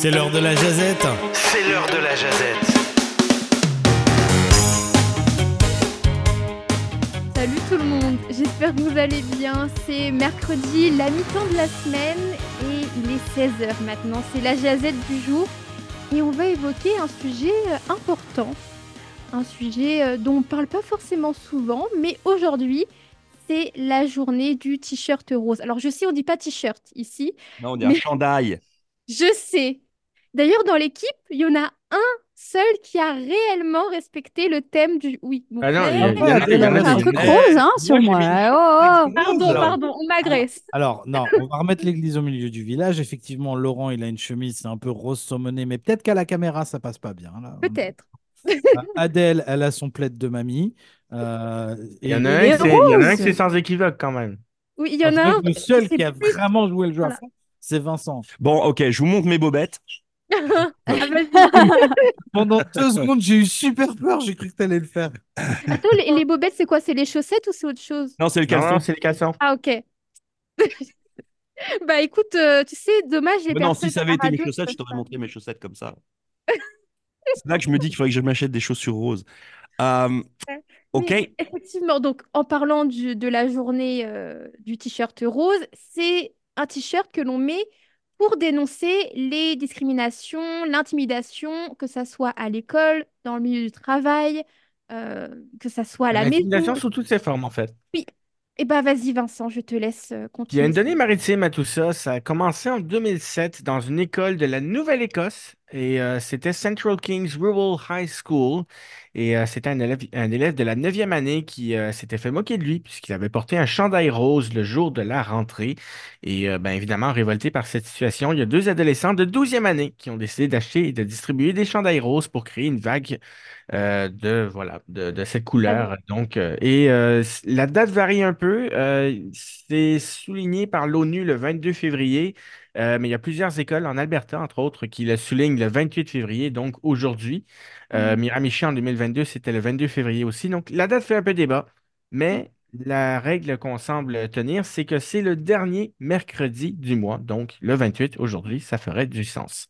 C'est l'heure de la jazette. C'est l'heure de la jazette. Salut tout le monde, j'espère que vous allez bien. C'est mercredi, la mi-temps de la semaine et il est 16h maintenant. C'est la jazette du jour et on va évoquer un sujet euh, important. Un sujet euh, dont on parle pas forcément souvent, mais aujourd'hui, c'est la journée du t-shirt rose. Alors je sais, on dit pas t-shirt ici, Non, on dit un chandail. je sais. D'ailleurs, dans l'équipe, il y en a un seul qui a réellement respecté le thème du... Oui, bon. Ah non, il y a- Euh, il y en a- a un truc rose hein, sur moi, mis- Oh, oh. Pardon, pardon, on m'agresse. Alors, non, on va remettre l'église au milieu du village. Effectivement, Laurent, il a une chemise, c'est un peu rose saumonée, mais peut-être qu'à la caméra, ça passe pas bien. Là. Peut-être. Euh, Adèle, elle a son plaid de mamie. Euh, Il y en a un Et qui c'est- il y en a un rose. qui c'est sans équivoque quand même. Oui, il y en a un. Le seul c'est qui a vraiment joué le jeu à fond, c'est Vincent. Bon, ok, je vous montre mes bobettes. Ah. Pendant deux secondes, j'ai eu super peur. J'ai cru que t'allais le faire. Attends, les, les bobettes, c'est quoi? C'est les chaussettes ou c'est autre chose? Non, c'est le caleçon. c'est le caleçon. Ah, ok. Bah écoute, euh, tu sais, dommage les Mais non, si ça avait été mes chaussettes, je t'aurais montré mes chaussettes comme ça. c'est là que je me dis qu'il faudrait que je m'achète des chaussures roses. Euh, ok, Mais effectivement, donc en parlant du- de la journée euh, du t-shirt rose, c'est un t-shirt que l'on met pour dénoncer les discriminations, l'intimidation, que ça soit à l'école, dans le milieu du travail, euh, que ça soit à la maison. L'intimidation sous toutes ses formes en fait. Eh ben vas-y Vincent, je te laisse euh, Il y a continuer. une donnée maritime à tout ça. Ça a commencé en 2007 dans une école de la Nouvelle-Écosse et euh, c'était Central Kings Rural High School. Et euh, c'était un élève, un élève de la 9e année qui euh, s'était fait moquer de lui puisqu'il avait porté un chandail rose le jour de la rentrée. Et ben, évidemment, révolté par cette situation, il y a deux adolescents de 12e année qui ont décidé d'acheter et de distribuer des chandails roses pour créer une vague de, voilà, de, de cette couleur. Donc, euh, et la date varie un peu. C'est souligné par l'ONU le 22 février, euh, mais il y a plusieurs écoles en Alberta, entre autres, qui le soulignent le 28 février, donc aujourd'hui. Euh, Miramichi en 2022, c'était le 22 février aussi. Donc, la date fait un peu débat, mais la règle qu'on semble tenir, c'est que c'est le dernier mercredi du mois, donc le 28 aujourd'hui, ça ferait du sens.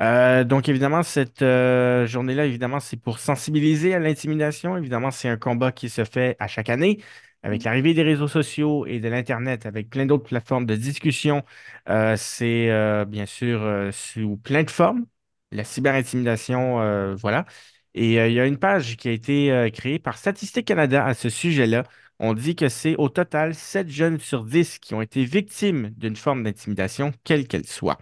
Euh, donc, évidemment, cette euh, journée-là, évidemment, c'est pour sensibiliser à l'intimidation. Évidemment, c'est un combat qui se fait à chaque année. Avec l'arrivée des réseaux sociaux et de l'Internet, avec plein d'autres plateformes de discussion, euh, c'est euh, bien sûr euh, sous plein de formes. La cyberintimidation, voilà. Et il y a une page qui a été créée par Statistique Canada à ce sujet-là. On dit que c'est au total 7 jeunes sur 10 qui ont été victimes d'une forme d'intimidation, quelle qu'elle soit.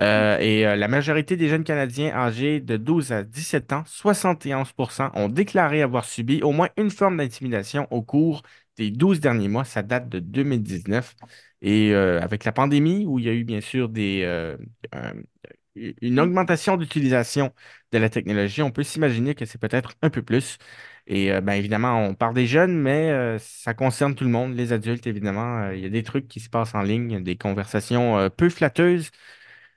Euh, et euh, la majorité des jeunes Canadiens âgés de 12 à 17 ans, 71% ont déclaré avoir subi au moins une forme d'intimidation au cours des 12 derniers mois. Ça date de 2019. Et euh, avec la pandémie, où il y a eu bien sûr euh, un- une augmentation d'utilisation de la technologie, on peut s'imaginer que c'est peut-être un peu plus. Et euh, ben, évidemment, on parle des jeunes, mais ça concerne tout le monde, les adultes, évidemment. Il y a des trucs qui se passent en ligne, des conversations peu flatteuses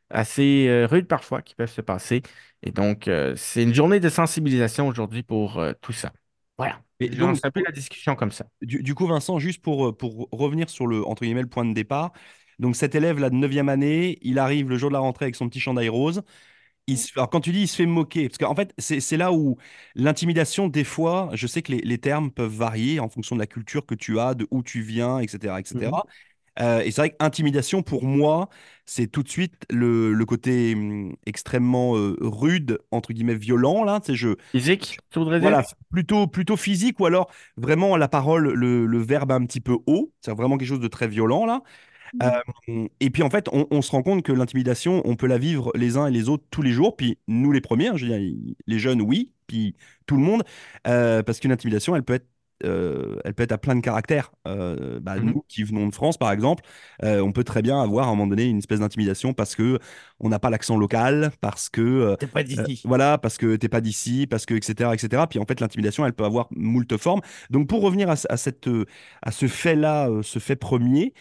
assez rudes parfois qui peuvent se passer. Et donc, c'est une journée de sensibilisation aujourd'hui pour tout ça. Voilà. Et Je donc, lance un peu la discussion comme ça. du, du coup, Vincent, juste pour, euh, pour revenir sur le, entre guillemets, le point de départ. Donc, cet élève-là de 9e année, il arrive le jour de la rentrée avec son petit chandail rose. Il se- alors, quand tu dis il se fait moquer, parce qu'en fait, c'est là où l'intimidation, des fois, je sais que les, les termes peuvent varier en fonction de la culture que tu as, de où tu viens, etc. etc. Euh, et c'est vrai qu'intimidation, pour moi, c'est tout de suite le, le côté hum, extrêmement euh, rude, entre guillemets, violent, là. Tu sais, je, Physique, tu voudrais dire? voilà, plutôt, plutôt physique ou alors vraiment la parole, le, le verbe un petit peu haut. C'est vraiment quelque chose de très violent, là. Euh, et puis en fait, on, on se rend compte que l'intimidation, on peut la vivre les uns et les autres tous les jours. Puis nous les premiers, hein, je veux dire, les jeunes, oui, puis tout le monde, Euh, parce qu'une intimidation, elle peut être euh, elle peut être à plein de caractères. Euh, bah, Mhm. Nous qui venons de France, par exemple, euh, on peut très bien avoir à un moment donné une espèce d'intimidation parce que on n'a pas l'accent local, parce que T'es pas d'ici. voilà, parce que t'es pas d'ici, parce que etc etc. Puis en fait l'intimidation elle peut avoir moult formes. Donc pour revenir à, ce- à cette à ce fait-là, euh, ce fait premier,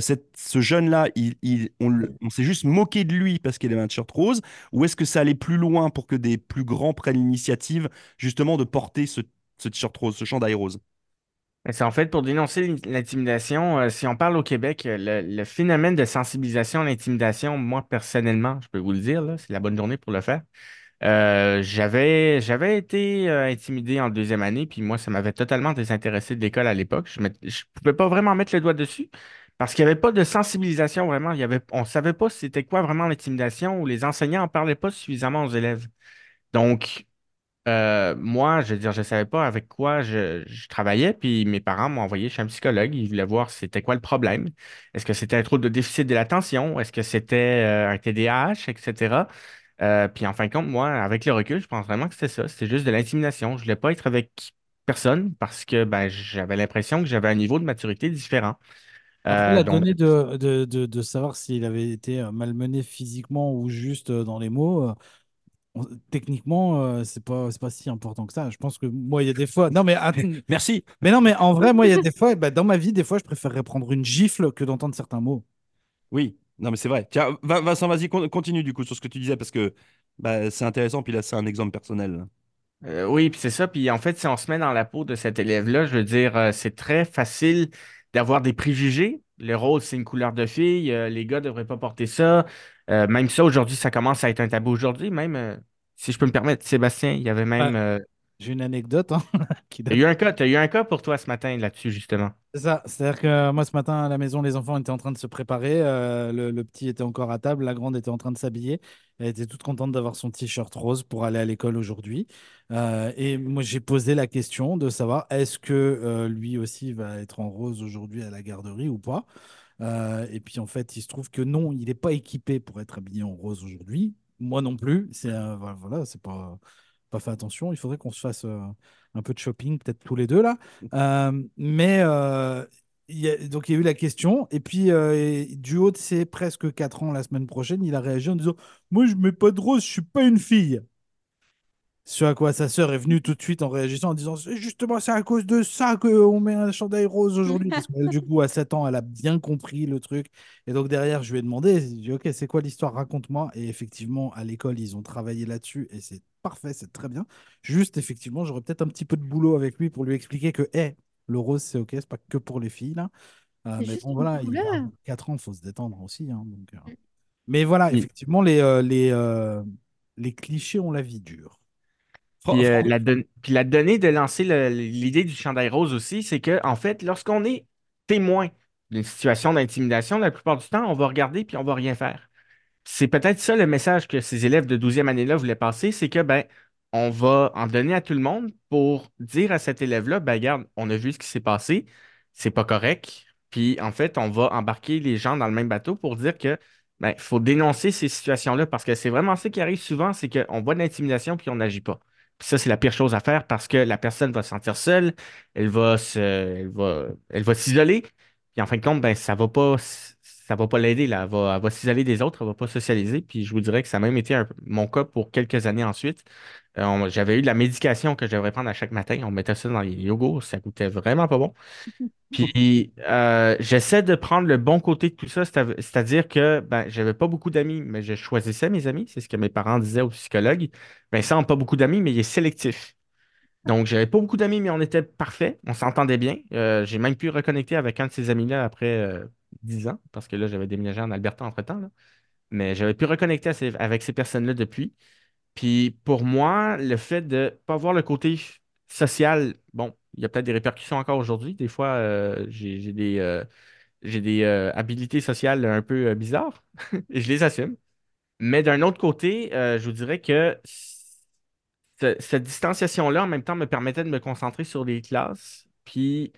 cette- ce jeune-là, il, il- on, on s'est juste moqué de lui parce qu'il avait un t-shirt rose, ou est-ce que ça allait plus loin pour que des plus grands prennent l'initiative justement de porter ce, ce t-shirt rose, ce chandail rose? C'est en fait pour dénoncer l'in- l'intimidation. euh, si on parle au Québec, euh, le, le phénomène de sensibilisation à l'intimidation, moi personnellement, je peux vous le dire, c'est la bonne journée pour le faire. Euh, j'avais, été intimidé en deuxième année, puis moi, ça m'avait totalement désintéressé de l'école à l'époque. Je ne pouvais pas vraiment mettre le doigt dessus parce qu'il n'y avait pas de sensibilisation vraiment. Il y avait, on ne savait pas c'était quoi vraiment l'intimidation ou les enseignants n'en parlaient pas suffisamment aux élèves. Donc, euh, moi, je veux dire, je ne savais pas avec quoi je, je travaillais, puis mes parents m'ont envoyé chez un psychologue. Ils voulaient voir c'était quoi le problème. Est-ce que c'était un trouble de déficit de l'attention? Est-ce que c'était euh, un TDAH, etc. Euh, puis en fin de compte, moi, avec le recul, je pense vraiment que c'était ça. C'était juste de l'intimidation. Je ne voulais pas être avec personne parce que ben, j'avais l'impression que j'avais un niveau de maturité différent. Après, la donc, donnée de, de, de, de savoir s'il avait été malmené physiquement ou juste dans les mots, on- techniquement, euh, c'est pas, c'est pas si important que ça. Je pense que moi, il y a des fois. Non, mais, Merci. mais non, mais en vrai, moi, il y a des fois, bah, dans ma vie, des fois, je préférerais prendre une gifle que d'entendre certains mots. Oui, non, mais c'est vrai. Tiens, Vincent, vas-y, con- continue du coup sur ce que tu disais parce que bah, c'est intéressant. Puis là, c'est un exemple personnel. Euh, oui, puis c'est ça. Puis en fait, si on se met dans la peau de cet élève-là, je veux dire, euh, c'est très facile d'avoir des préjugés. Le rose, c'est une couleur de fille. euh, les gars ne devraient pas porter ça. Euh, même ça, aujourd'hui, ça commence à être un tabou aujourd'hui. Même, euh, si je peux me permettre, Sébastien, il y avait même. euh, J'ai une anecdote hein, qui t'as date eu un cas, t'as eu un cas pour toi ce matin là-dessus, justement. C'est ça, c'est-à-dire que moi ce matin à la maison, les enfants étaient en train de se préparer, le, le petit était encore à table, la grande était en train de s'habiller, elle était toute contente d'avoir son t-shirt rose pour aller à l'école aujourd'hui. Et moi j'ai posé la question de savoir est-ce que lui aussi va être en rose aujourd'hui à la garderie ou pas? Euh, et puis en fait, il se trouve que non, il n'est pas équipé pour être habillé en rose aujourd'hui. Moi non plus, c'est euh, voilà, c'est pas pas fait attention. Il faudrait qu'on se fasse euh, un peu de shopping, peut-être tous les deux là. Mais il a- donc il y a eu la question, et puis et du haut de ses presque 4 ans la semaine prochaine, il a réagi en disant Moi je mets pas de rose, je suis pas une fille. Ce à quoi sa sœur est venue tout de suite en réagissant en disant C'est justement c'est à cause de ça qu'on met un chandail rose aujourd'hui. Parce du coup, à 7 ans, elle a bien compris le truc. Et donc derrière, je lui ai demandé j'ai dit, Ok, c'est quoi l'histoire? Raconte-moi. Et effectivement, à l'école, ils ont travaillé là-dessus et c'est parfait, c'est très bien. Juste, effectivement, j'aurais peut-être un petit peu de boulot avec lui pour lui expliquer que hé, le rose, c'est ok, c'est pas que pour les filles là. Euh, mais juste bon, voilà, il a 4 ans, il faut se détendre aussi. hein, donc, euh. Mais voilà, Puis, effectivement, les, euh, les, euh, les clichés ont la vie dure. Puis, euh, Fran- la, don- puis la donnée de lancer le- l'idée du chandail rose aussi, c'est que, en fait, lorsqu'on est témoin d'une situation d'intimidation, la plupart du temps, on va regarder puis on va rien faire. C'est peut-être ça le message que ces élèves de douzième année-là voulaient passer, c'est que ben, on va en donner à tout le monde pour dire à cet élève-là, ben regarde, on a vu ce qui s'est passé, c'est pas correct. Puis en fait, on va embarquer les gens dans le même bateau pour dire que ben, faut dénoncer ces situations-là parce que c'est vraiment ça qui arrive souvent, c'est qu'on voit de l'intimidation puis on n'agit pas. Puis ça, c'est la pire chose à faire parce que la personne va se sentir seule, elle va se, elle va, elle va s'isoler, puis en fin de compte, ben, ça va pas, ça va pas l'aider. Elle va, va s'isoler des autres, elle va pas socialiser. Puis je vous dirais que ça a même été mon cas pour quelques années ensuite. Euh, j'avais eu de la médication que je devrais prendre à chaque matin. On mettait ça dans les yogos, ça coûtait vraiment pas bon. Puis euh, j'essaie de prendre le bon côté de tout ça, c'est- c'est-à-dire que ben, j'avais pas beaucoup d'amis, mais je choisissais mes amis. C'est ce que mes parents disaient aux psychologues. Vincent n'a pas beaucoup d'amis, mais il est sélectif. Donc, j'avais pas beaucoup d'amis, mais on était parfait. On s'entendait bien. Euh, j'ai même pu reconnecter avec un de ces amis-là après euh, 10 ans, parce que là, j'avais déménagé en Alberta entre-temps. Mais j'avais pu reconnecter avec ces personnes-là depuis. Puis pour moi, le fait de ne pas voir le côté social, bon, il y a peut-être des répercussions encore aujourd'hui. Des fois, euh, j'ai des, euh, des euh, habilités sociales un peu euh, bizarres et je les assume. Mais d'un autre côté, je vous dirais que ce- cette distanciation-là, en même temps, me permettait de me concentrer sur les classes, puis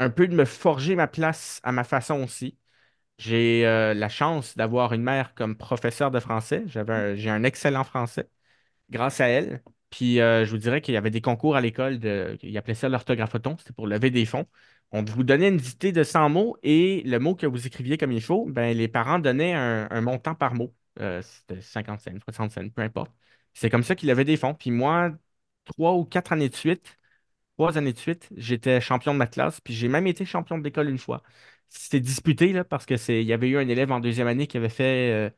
un peu de me forger ma place à ma façon aussi. J'ai la chance d'avoir une mère comme professeur de français. J'avais j'ai un excellent français grâce à elle. Puis euh, je vous dirais qu'il y avait des concours à l'école, ils appelaient ça l'orthographoton, c'était pour lever des fonds. On vous donnait une dictée de 100 mots et le mot que vous écriviez comme il faut, ben, les parents donnaient un, montant par mot. Euh, c'était 50 cents, 60 cents, peu importe. C'est comme ça qu'il avait des fonds. Puis moi, trois ou quatre années de suite, trois années de suite, j'étais champion de ma classe, puis j'ai même été champion de l'école une fois. C'était disputé, là, parce que c'est, il y avait eu un élève en deuxième année qui avait fait euh,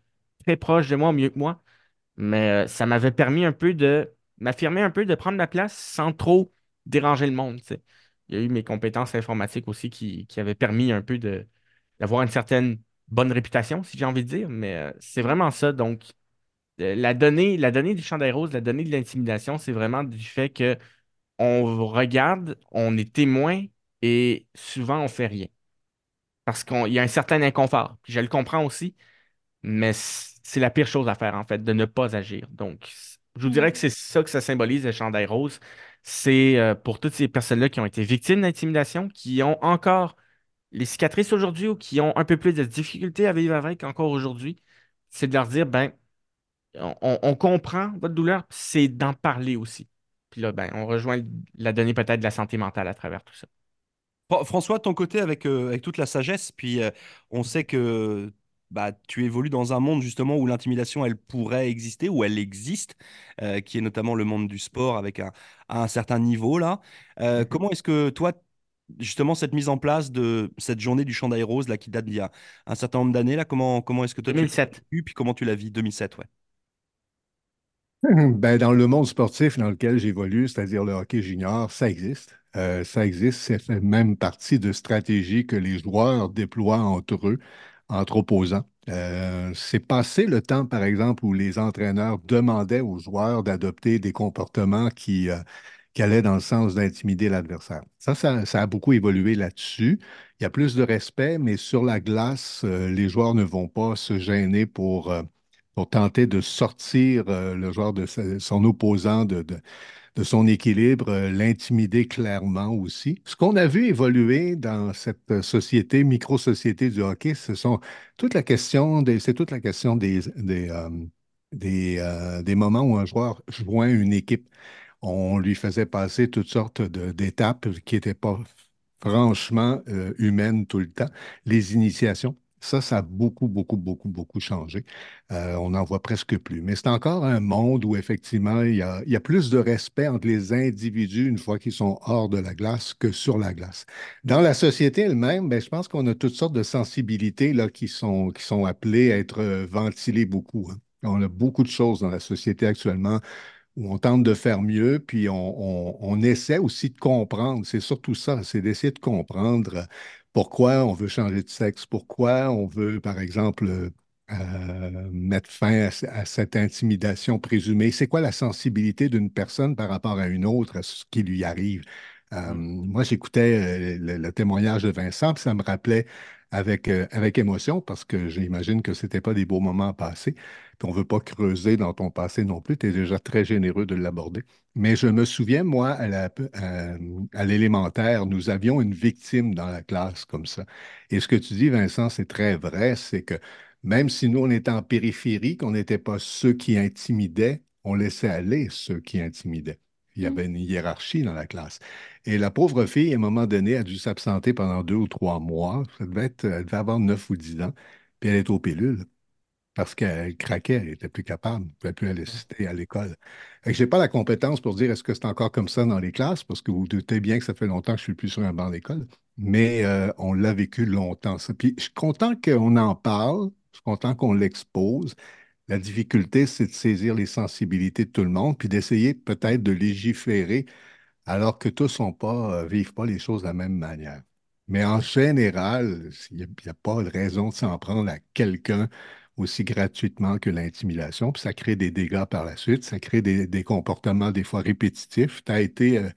très proche de moi, mieux que moi. Mais ça m'avait permis un peu de m'affirmer un peu, de prendre ma place sans trop déranger le monde. Il y a eu mes compétences informatiques aussi qui, qui avaient permis un peu d'avoir une certaine bonne réputation, si j'ai envie de dire. Mais euh, c'est vraiment ça. Donc, euh, la donnée, la donnée du chandail rose, la donnée de l'intimidation, c'est vraiment du fait que on regarde, on est témoin et souvent on fait rien. Parce qu'il y a un certain inconfort. Je le comprends aussi, mais c'est la pire chose à faire, en fait, de ne pas agir. Donc, je vous dirais que c'est ça que ça symbolise, le chandail rose. C'est euh, pour toutes ces personnes-là qui ont été victimes d'intimidation, qui ont encore les cicatrices aujourd'hui ou qui ont un peu plus de difficultés à vivre avec encore aujourd'hui, c'est de leur dire, ben, on, comprend votre douleur, c'est d'en parler aussi. Puis là, ben, on rejoint la donnée peut-être de la santé mentale à travers tout ça. Fran- François, ton côté, avec, euh, avec toute la sagesse, puis euh, on sait que bah, tu évolues dans un monde justement où l'intimidation, elle pourrait exister, où elle existe, euh, qui est notamment le monde du sport avec un, à un certain niveau là. Euh, Mhm. comment est-ce que toi, justement, cette mise en place de cette journée du Champ rose là, qui date d'il y a un certain nombre d'années, là, comment, comment est-ce que toi tu l'as 2007. puis comment tu la vis? 2007, ouais. Ben, dans le monde sportif dans lequel j'évolue, c'est-à-dire le hockey junior, ça existe. Euh, ça existe, ça fait même partie de stratégies que les joueurs déploient entre eux, entre opposants. Euh, c'est passé le temps, par exemple, où les entraîneurs demandaient aux joueurs d'adopter des comportements qui, euh, qui allaient dans le sens d'intimider l'adversaire. Ça, ça, a beaucoup évolué là-dessus. Il y a plus de respect, mais sur la glace, euh, les joueurs ne vont pas se gêner pour, euh, tenter de sortir le joueur de son opposant de, de- son équilibre, euh, l'intimider clairement aussi. Ce qu'on a vu évoluer dans cette société, micro-société du hockey, ce sont toute la question des, c'est toute la question des, des, euh, des, euh, des moments où un joueur joint une équipe. On lui faisait passer toutes sortes d'étapes qui n'étaient pas franchement humaines tout le temps. Les initiations. Ça, ça a beaucoup, beaucoup, beaucoup, beaucoup changé. Euh, on n'en voit presque plus. Mais c'est encore un monde où effectivement, il y a, plus de respect entre les individus une fois qu'ils sont hors de la glace que sur la glace. Dans la société elle-même, ben, je pense qu'on a toutes sortes de sensibilités là, qui sont, qui sont appelées à être euh, ventilées beaucoup. hein. On a beaucoup de choses dans la société actuellement où on tente de faire mieux, puis on essaie aussi de comprendre. C'est surtout ça, c'est d'essayer de comprendre pourquoi on veut changer de sexe, pourquoi on veut, par exemple, euh, mettre fin à, ce- à cette intimidation présumée. C'est quoi la sensibilité d'une personne par rapport à une autre, à ce qui lui arrive? Euh, Mm. moi, j'écoutais euh, le, le témoignage de Vincent, puis ça me rappelait avec, euh, avec émotion, parce que j'imagine que ce n'était pas des beaux moments à passer. Puis on ne veut pas creuser dans ton passé non plus. Tu es déjà très généreux de l'aborder. Mais je me souviens, moi, à- à l'élémentaire, nous avions une victime dans la classe comme ça. Et ce que tu dis, Vincent, c'est très vrai. C'est que même si nous, on était en périphérie, qu'on n'était pas ceux qui intimidaient, on laissait aller ceux qui intimidaient. Il y Mm. avait une hiérarchie dans la classe. Et la pauvre fille, à un moment donné, a dû s'absenter pendant deux ou trois mois. Ça devait être, elle devait avoir neuf ou dix ans. Puis elle est aux pilules parce qu'elle craquait, elle n'était plus capable, elle ne pouvait plus aller à l'école. Je n'ai pas la compétence pour dire est-ce que c'est encore comme ça dans les classes, parce que vous vous doutez bien que ça fait longtemps que je ne suis plus sur un banc d'école, mais euh, on l'a vécu longtemps. ça. Puis je suis content qu'on en parle, je suis content qu'on l'expose. La difficulté, c'est de saisir les sensibilités de tout le monde, puis d'essayer peut-être de légiférer alors que tous ne pas, euh, vivent pas les choses de la même manière. Mais en général, il n'y a, pas de raison de s'en prendre à quelqu'un aussi gratuitement que l'intimidation, puis ça crée des dégâts par la suite, ça crée des, des comportements des fois répétitifs. Tu as été euh,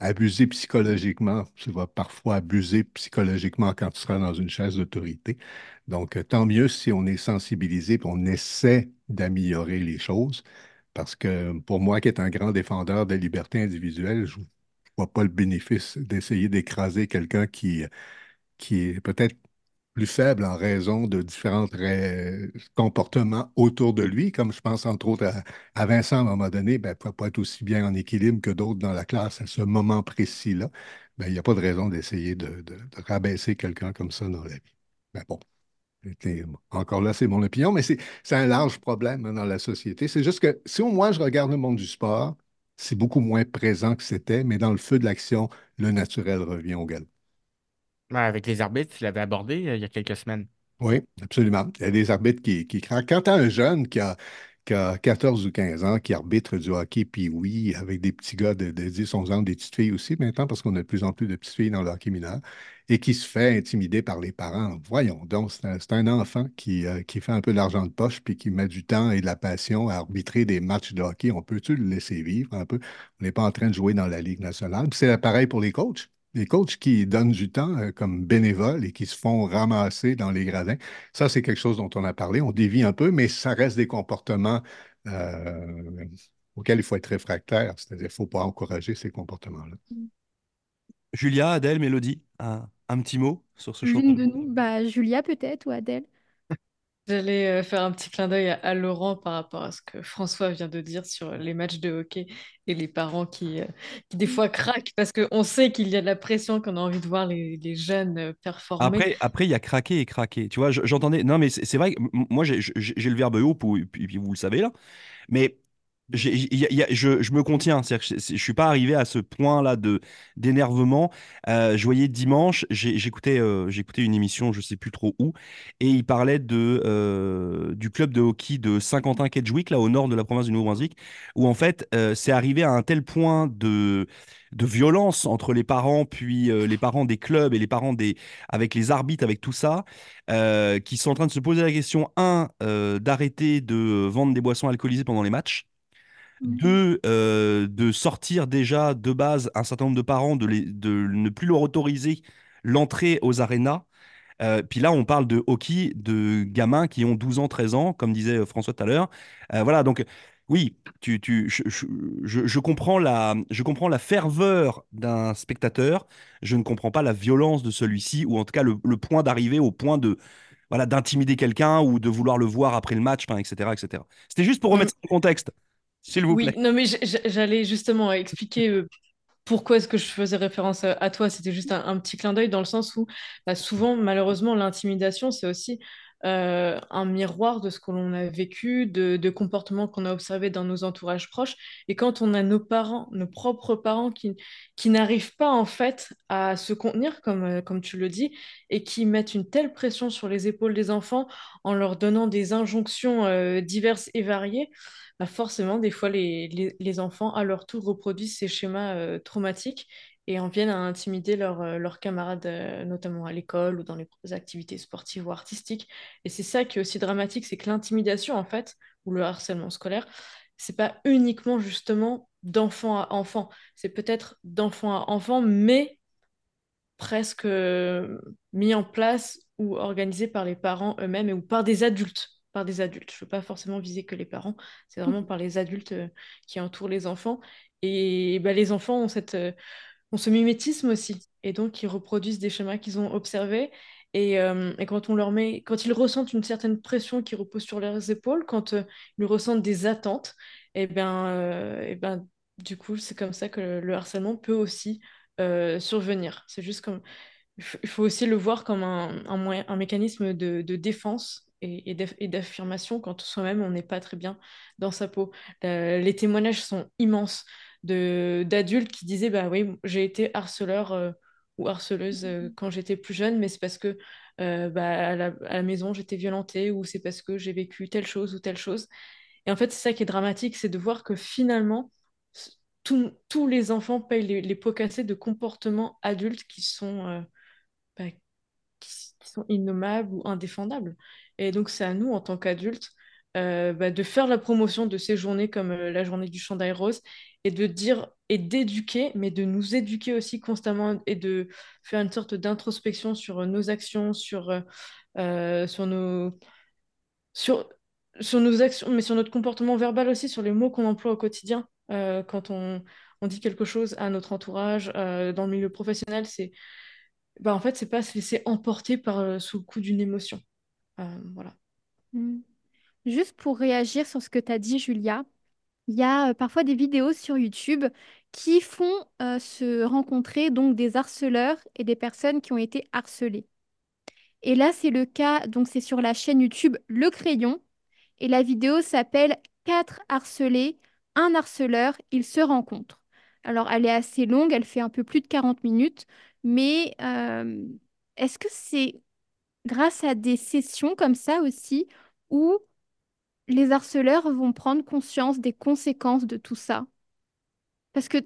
abusé psychologiquement, tu vas parfois abuser psychologiquement quand tu seras dans une chaise d'autorité. Donc, tant mieux si on est sensibilisé, puis on essaie d'améliorer les choses. Parce que pour moi, qui est un grand défendeur de la liberté individuelle, je ne vois pas le bénéfice d'essayer d'écraser quelqu'un qui, est peut-être plus faible en raison de différents comportements autour de lui, comme je pense entre autres à, Vincent à un moment donné, ben, ne pas être aussi bien en équilibre que d'autres dans la classe à ce moment précis-là. Ben, il n'y a pas de raison d'essayer de, de- de rabaisser quelqu'un comme ça dans la vie. Ben, bon. Encore là, c'est mon opinion, mais c'est c'est un large problème hein, dans la société. C'est juste que si au moins je regarde le monde du sport, c'est beaucoup moins présent que c'était, mais dans le feu de l'action, le naturel revient au galop. Ouais, avec les arbitres, tu l'avais abordé euh, il y a quelques semaines. Oui, absolument. Il y a des arbitres qui, qui craquent. Quand tu as un jeune qui a, qui a 14 ou 15 ans, qui arbitre du hockey, puis oui, avec des petits gars de, de 10, 11 ans, des petites filles aussi maintenant, parce qu'on a de plus en plus de petites filles dans le hockey mineur, et qui se fait intimider par les parents. Voyons donc, c'est un, enfant qui, euh, qui fait un peu d'argent de poche, puis qui met du temps et de la passion à arbitrer des matchs de hockey. On peut-tu le laisser vivre un peu? On n'est pas en train de jouer dans la Ligue nationale. C'est pareil pour les coachs. Les coachs qui donnent du temps euh, comme bénévoles et qui se font ramasser dans les gradins, ça, c'est quelque chose dont on a parlé. On dévie un peu, mais ça reste des comportements euh, auxquels il faut être réfractaire. C'est-à-dire qu'il ne faut pas encourager ces comportements-là. Julia, Adèle, Mélodie, un, un petit mot sur ce L'une de nous, bah Julia peut-être ou Adèle. J'allais euh, faire un petit clin d'œil à, à Laurent par rapport à ce que François vient de dire sur les matchs de hockey et les parents qui, euh, qui des fois craquent parce qu'on sait qu'il y a de la pression, qu'on a envie de voir les, les jeunes euh, performer. Après, après, il y a craqué et craqué. Tu vois, je- j'entendais. Non, mais c'est vrai que moi, j'ai le verbe haut, et puis vous le savez là. Mais je, je me contiens. C'est-à-dire je, je suis pas arrivé à ce point-là de d'énervement. Euh, je voyais dimanche, j'écoutais euh, j'écoutais une émission, je sais plus trop où, et il parlait de, euh, du club de hockey de Saint-Quentin-Kedgewick, là au nord de la province du Nouveau-Brunswick, où en fait, c'est arrivé à un tel point de de violence entre les parents, puis les parents des clubs et les parents des avec les arbitres, avec tout ça, euh, qui sont en train de se poser la question, un, d'arrêter de vendre des boissons alcoolisées pendant les matchs. Mhm. Deux, euh, de sortir déjà de base un certain nombre de parents, de, les- de ne plus leur autoriser l'entrée aux arénas. Euh, puis là, on parle de hockey de gamins qui ont 12 ans, 13 ans, comme disait euh, François tout à l'heure. Euh, voilà, donc oui, tu, tu, je, je- comprends la, je comprends la ferveur d'un spectateur, je ne comprends pas la violence de celui-ci, ou en tout cas le, le point d'arriver au point de, voilà, d'intimider quelqu'un ou de vouloir le voir après le match, etc., etc. C'était juste pour mais- remettre ça en contexte, s'il vous oui, plaît. non mais j'allais justement expliquer euh, pourquoi est-ce que je faisais référence à, à toi. C'était juste un, un petit clin d'œil dans le sens où bah, souvent, malheureusement, l'intimidation, c'est aussi euh, un miroir de ce que l'on a vécu, de, de comportements qu'on a observés dans nos entourages proches. Et quand on a nos parents, nos propres parents qui, qui n'arrivent pas en fait à se contenir, comme, euh, comme tu le dis, et qui mettent une telle pression sur les épaules des enfants en leur donnant des injonctions euh, diverses et variées, bah forcément, des fois, les, les, les enfants, à leur tour, reproduisent ces schémas traumatiques et en viennent à intimider leurs euh, camarades, euh, notamment à l'école ou dans les activités sportives ou artistiques. Et c'est ça qui est aussi dramatique, c'est que l'intimidation, en fait, ou le harcèlement scolaire, c'est pas uniquement justement d'enfant à enfant, c'est peut-être d'enfant à enfant, mais presque euh, mis en place ou organisé par les parents eux-mêmes et ou par des adultes. Par des adultes. Je ne veux pas forcément viser que les parents, c'est vraiment par les adultes qui entourent les enfants. Et bah, les enfants ont, cette, ont ce mimétisme aussi. Et donc, ils reproduisent des schémas qu'ils ont observés. Et, euh, et quand on leur met, quand ils ressentent une certaine pression qui repose sur leurs épaules, quand euh, ils ressentent des attentes, et ben, euh, et ben, du coup, c'est comme ça que le, le harcèlement peut aussi euh, survenir. C'est juste comme il faut aussi le voir comme un, moyen, un mécanisme de, défense et, et d'aff- et d'affirmation quand soi-même on n'est pas très bien dans sa peau. Les témoignages sont immenses d'adultes qui disaient bah oui, j'ai été harceleur euh, ou harceleuse euh, quand j'étais plus jeune, mais c'est parce que euh, bah, à la, à la maison j'étais violentée ou c'est parce que j'ai vécu telle chose ou telle chose. Et en fait, c'est ça qui est dramatique, c'est de voir que finalement, s- tous tous les enfants payent les, les pots cassés de comportements adultes qui sont, bah, qui, qui sont innommables ou indéfendables. Et donc, c'est à nous, en tant qu'adultes, bah, de faire la promotion de ces journées comme la journée du chandail rose et de dire et d'éduquer, mais de nous éduquer aussi constamment et de faire une sorte d'introspection sur euh, nos actions, sur, euh, euh, sur nos, sur, sur nos actions, mais sur notre comportement verbal aussi, sur les mots qu'on emploie au quotidien. Quand on, on dit quelque chose à notre entourage, dans le milieu professionnel, c'est bah, en fait, c'est pas se laisser emporter par, sous le coup d'une émotion. Voilà. Mm. Juste pour réagir sur ce que tu as dit, Julia, il y a parfois des vidéos sur YouTube qui font se rencontrer donc des harceleurs et des personnes qui ont été harcelées. Et là, c'est le cas, donc c'est sur la chaîne YouTube Le Crayon. Et la vidéo s'appelle Quatre harcelés, un harceleur, ils se rencontrent. Alors, elle est assez longue, elle fait un peu plus de 40 minutes, mais est-ce que c'est grâce à des sessions comme ça aussi où les harceleurs vont prendre conscience des conséquences de tout ça. Parce que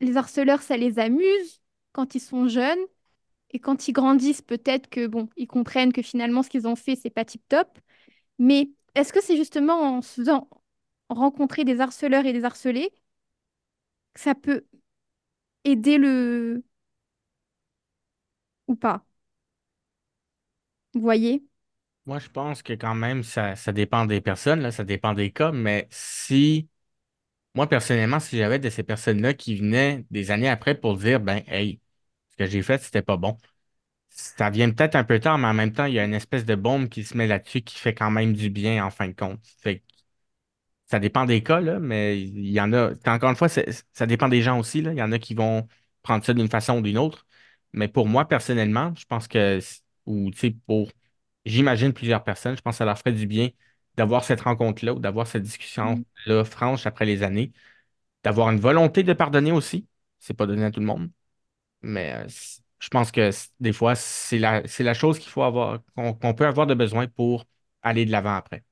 les harceleurs, ça les amuse quand ils sont jeunes. Et quand ils grandissent, peut-être que bon, ils comprennent que finalement ce qu'ils ont fait, c'est pas tip-top. Mais est-ce que c'est justement en se faisant rencontrer des harceleurs et des harcelés que ça peut aider le ou pas? Vous voyez? Moi, je pense que quand même, ça, ça dépend des personnes, là, ça dépend des cas, mais si, moi, personnellement, si j'avais de ces personnes-là qui venaient des années après pour dire, ben, hey, ce que j'ai fait, c'était pas bon, ça vient peut-être un peu tard, mais en même temps, il y a une espèce de bombe qui se met là-dessus qui fait quand même du bien en fin de compte. Ça dépend des cas, là, mais il y en a, encore une fois, ça dépend des gens aussi, là. Il y en a qui vont prendre ça d'une façon ou d'une autre. Mais pour moi, personnellement, je pense que, ou tu sais, pour, j'imagine plusieurs personnes, je pense que ça leur ferait du bien d'avoir cette rencontre-là ou d'avoir cette Mm. discussion-là franche après les années, d'avoir une volonté de pardonner aussi. C'est pas donné à tout le monde. Mais euh, je pense que des fois, c'est la, c'est la chose qu'il faut avoir, qu'on qu'on peut avoir de besoin pour aller de l'avant après,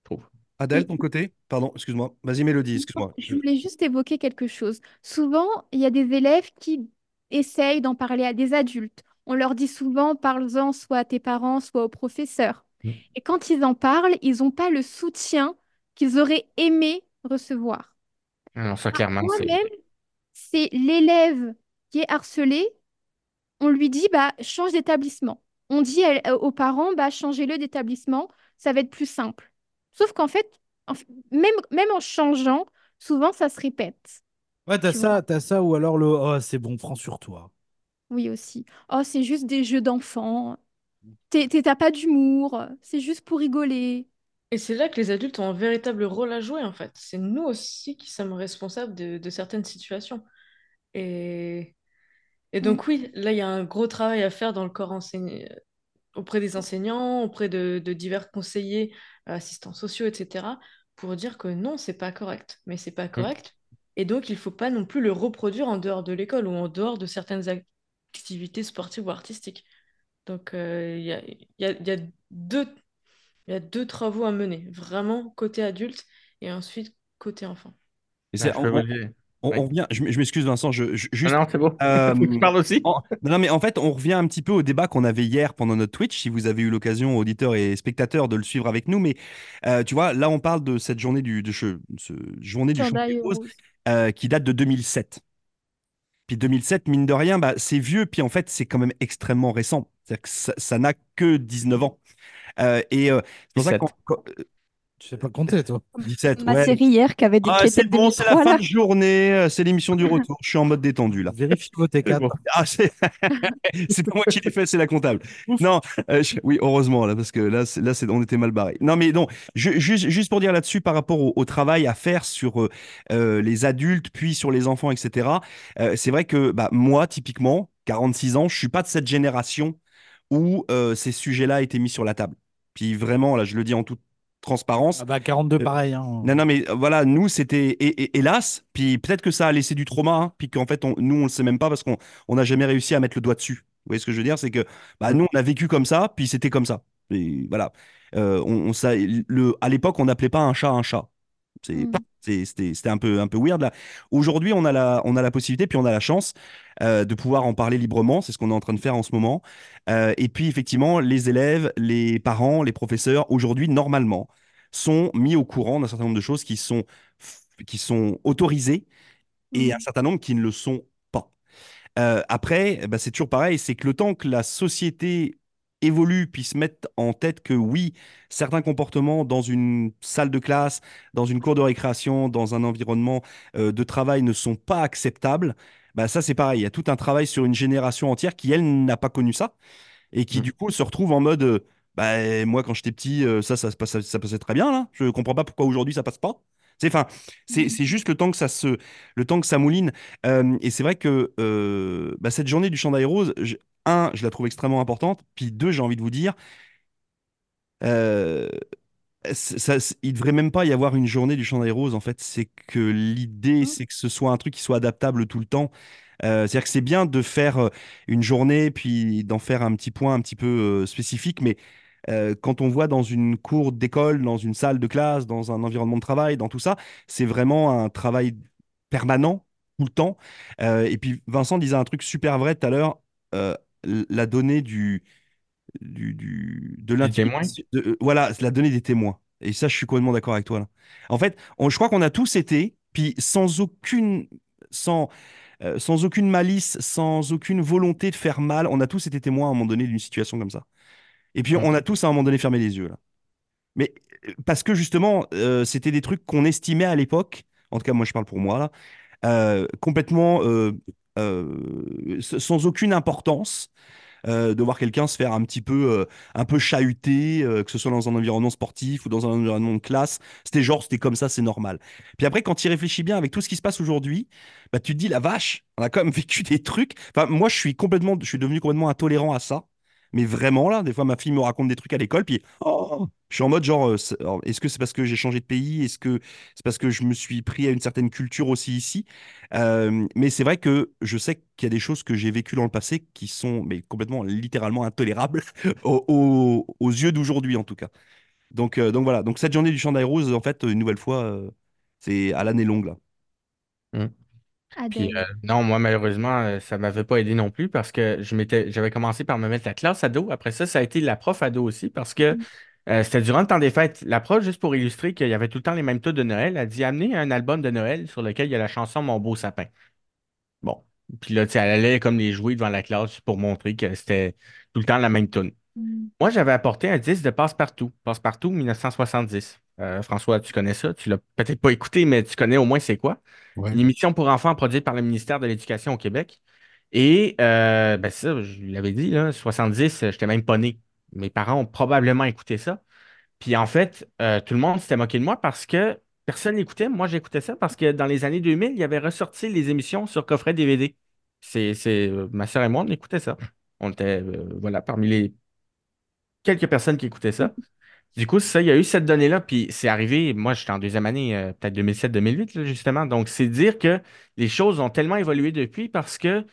je trouve. Adèle, ton côté? Pardon, excuse-moi. Vas-y, Mélodie, excuse-moi. Je- voulais juste évoquer quelque chose. Souvent, il y a des élèves qui essayent d'en parler à des adultes. On leur dit souvent, parle-en soit à tes parents, soit au professeur. Mm. Et quand ils en parlent, ils n'ont pas le soutien qu'ils auraient aimé recevoir. Alors ça, clairement, c'est... Moi-même, c'est l'élève qui est harcelé, on lui dit bah change d'établissement. On dit à- euh, aux parents bah changez-le d'établissement, ça va être plus simple. Sauf qu'en fait, en même, même en changeant, souvent ça se répète. Ouais, t'as ça, t'as ça, ou alors le oh, c'est bon, prends sur toi. Oui aussi. Oh, c'est juste des jeux d'enfants. T'es- t'es- T'as pas d'humour. C'est juste pour rigoler. Et c'est là que les adultes ont un véritable rôle à jouer, en fait. C'est nous aussi qui sommes responsables de, de certaines situations. Et, et Mm. donc, oui, là, il y a un gros travail à faire dans le corps enseigné, auprès des enseignants, auprès de, de divers conseillers, assistants sociaux, etc., pour dire que non, c'est pas correct. Mais c'est pas Mm. correct. Et donc, il faut pas non plus le reproduire en dehors de l'école ou en dehors de certaines activités sportives ou artistiques. Donc, euh, il y a, il y a- il y a deux, il y a deux travaux à mener, vraiment côté adulte et ensuite côté enfant. Et c'est- je on, revient, je, m'excuse Vincent, je, je- Non, juste. non, c'est beau. euh, tu parles aussi. en- non, non, mais en fait, on revient un petit peu au débat qu'on avait hier pendant notre Twitch, si vous avez eu l'occasion, auditeurs et spectateurs, de le suivre avec nous. Mais euh, tu vois, là, on parle de cette journée du, de che- ce- journée du champ des Chandail roses rose. euh, qui date de 2007. Puis 2007, mine de rien, bah, c'est vieux, puis en fait, c'est quand même extrêmement récent. Que ça n'a que 19 ans. Euh, et euh, c'est pour ça que 17. quand- quand- Tu sais pas compter, toi. 17, Ma ouais. série hier qui avait des Ah, c'est bon, c'est la 2003 fin là. de journée, euh, c'est l'émission du retour. Je suis en mode détendu là. Vérifie vos C'est T4. bon. Ah, c'est c'est pas moi qui l'ai fait, c'est la comptable. Non, euh, je- oui, heureusement là, parce que là, là, on était mal barré. Non, mais non, ju- juste, juste pour dire là-dessus, par rapport au, au travail à faire sur euh, euh, les adultes, puis sur les enfants, etc. euh, c'est vrai que bah, moi, typiquement, 46 ans, je suis pas de cette génération où euh, ces sujets-là étaient mis sur la table. Puis vraiment, là, je le dis en toute transparence. Ah bah 42 Euh, pareil. hein. Non, non, mais euh, voilà, nous, c'était et- et- hélas, puis peut-être que ça a laissé du trauma, hein, puis qu'en fait, on- nous, on le sait même pas parce qu'on on n'a jamais réussi à mettre le doigt dessus. Vous voyez ce que je veux dire? C'est que bah, nous, on a vécu comme ça, puis c'était comme ça. Et voilà. Euh, on, on- ça, le, à l'époque, on n'appelait pas un chat un chat. C'était c'était un peu, un peu weird là. Aujourd'hui, on a la, on a la possibilité, puis on a la chance euh, de pouvoir en parler librement. C'est ce qu'on est en train de faire en ce moment. Euh, et puis, effectivement, les élèves, les parents, les professeurs, aujourd'hui, normalement, sont mis au courant d'un certain nombre de choses qui sont, qui sont autorisées et un Mm. certain nombre qui ne le sont pas. Euh, après, ben, c'est toujours pareil, c'est que le temps que la société évolue puis se mette en tête que oui, certains comportements dans une salle de classe, dans une cour de récréation, dans un environnement euh, de travail ne sont pas acceptables, bah ça c'est pareil, il y a tout un travail sur une génération entière qui, elle, n'a pas connu ça et qui Mm. du coup se retrouve en mode euh, bah, moi quand j'étais petit euh, ça ça passait, ça passait très bien là. Je comprends pas pourquoi aujourd'hui ça passe pas. C'est enfin c'est c'est juste le temps que ça se le temps que ça mouline. Euh, et c'est vrai que euh, bah, cette journée du chandail rose un je la trouve extrêmement importante puis deux j'ai envie de vous dire euh, ça, il devrait même pas y avoir une journée du chandail rose en fait c'est que l'idée Mm. c'est que ce soit un truc qui soit adaptable tout le temps euh, c'est-à-dire que c'est bien de faire euh, une journée, puis d'en faire un petit point un petit peu euh, spécifique, mais euh, quand on voit dans une cour d'école, dans une salle de classe, dans un environnement de travail, dans tout ça, c'est vraiment un travail permanent, tout le temps. Et puis Vincent disait un truc super vrai tout à l'heure, la donnée du, du, du- de l'intimidation, euh, voilà, la donnée des témoins. Et ça, je suis complètement d'accord avec toi là. En fait, on- je crois qu'on a tous été, puis sans aucune, sans, euh, sans aucune malice, sans aucune volonté de faire mal, on a tous été témoins à un moment donné d'une situation comme ça. Et puis, on a tous à un moment donné fermé les yeux là. Mais euh, parce que justement, euh, c'était des trucs qu'on estimait à l'époque, en tout cas, moi je parle pour moi là, complètement sans aucune importance euh, de voir quelqu'un se faire un petit peu, euh, un peu chahuter, euh, que ce soit dans un environnement sportif ou dans un environnement de classe. C'était genre, c'était comme ça, c'est normal. Puis après, quand tu réfléchis bien avec tout ce qui se passe aujourd'hui, bah, tu te dis, la vache, on a quand même vécu des trucs. Moi, je suis complètement, je suis devenu complètement intolérant à ça. Mais vraiment, là, des fois, ma fille me raconte des trucs à l'école, puis oh, je suis en mode genre, euh, est-ce que c'est parce que j'ai changé de pays? Est-ce que c'est parce que je me suis pris à une certaine culture aussi ici? Euh, mais c'est vrai que je sais qu'il y a des choses que j'ai vécues dans le passé qui sont mais complètement, littéralement intolérables aux, yeux d'aujourd'hui, en tout cas. Donc, euh, donc voilà. Donc cette journée du Chandail Rose, en fait, une nouvelle fois, c'est à l'année longue, là. Puis euh, non, moi malheureusement, euh, ça m'avait pas aidé non plus parce que je m'étais, j'avais commencé par me mettre la classe ado. Après ça, ça a été la prof ado aussi parce que Mm. euh, c'était durant le temps des fêtes. La prof, juste pour illustrer qu'il y avait tout le temps les mêmes tunes de Noël, a dit amenez un album de Noël sur lequel il y a la chanson Mon beau sapin. Bon. Puis là, tu sais, elle allait comme les jouer devant la classe pour montrer que c'était tout le temps la même tune. Mm. Moi, j'avais apporté un disque de Passe-Partout. Passe-Partout 1970. Euh, François, tu connais ça? Tu l'as peut-être pas écouté, mais tu connais au moins c'est quoi? Ouais. Une émission pour enfants produite par le ministère de l'Éducation au Québec. Et euh, ben ça, je l'avais dit, là, 70, j'étais même pas né. Mes parents ont probablement écouté ça. Puis en fait, euh, tout le monde s'était moqué de moi parce que personne n'écoutait. Moi, j'écoutais ça parce que dans les années 2000, il y avait ressorti les émissions sur coffret DVD. C'est, c'est, euh, ma sœur et moi, on écoutait ça. On était, euh, voilà, parmi les quelques personnes qui écoutaient ça. Du coup, ça, il y a eu cette donnée-là, puis c'est arrivé, moi j'étais en deuxième année, euh, peut-être 2007-2008, là, justement. Donc, c'est dire que les choses ont tellement évolué depuis parce que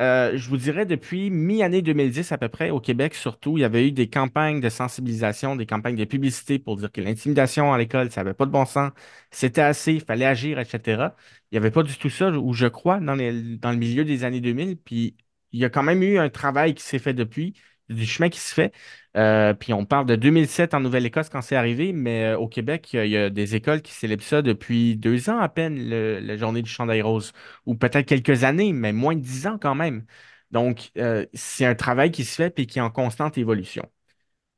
euh, je vous dirais, depuis mi-année 2010 à peu près, au Québec surtout, il y avait eu des campagnes de sensibilisation, des campagnes de publicité pour dire que l'intimidation à l'école, ça n'avait pas de bon sens, c'était assez, il fallait agir, etc. Il n'y avait pas du tout ça, où je crois, dans dans le milieu des années 2000. Puis il y a quand même eu un travail qui s'est fait depuis, du chemin qui se fait. Euh, puis on parle de 2007 en Nouvelle-Écosse quand c'est arrivé, mais euh, au Québec, il y, a des écoles qui célèbrent ça depuis deux ans à peine, le- la journée du chandail rose ou peut-être quelques années, mais moins de dix ans quand même. Donc, euh, c'est un travail qui se fait et qui est en constante évolution.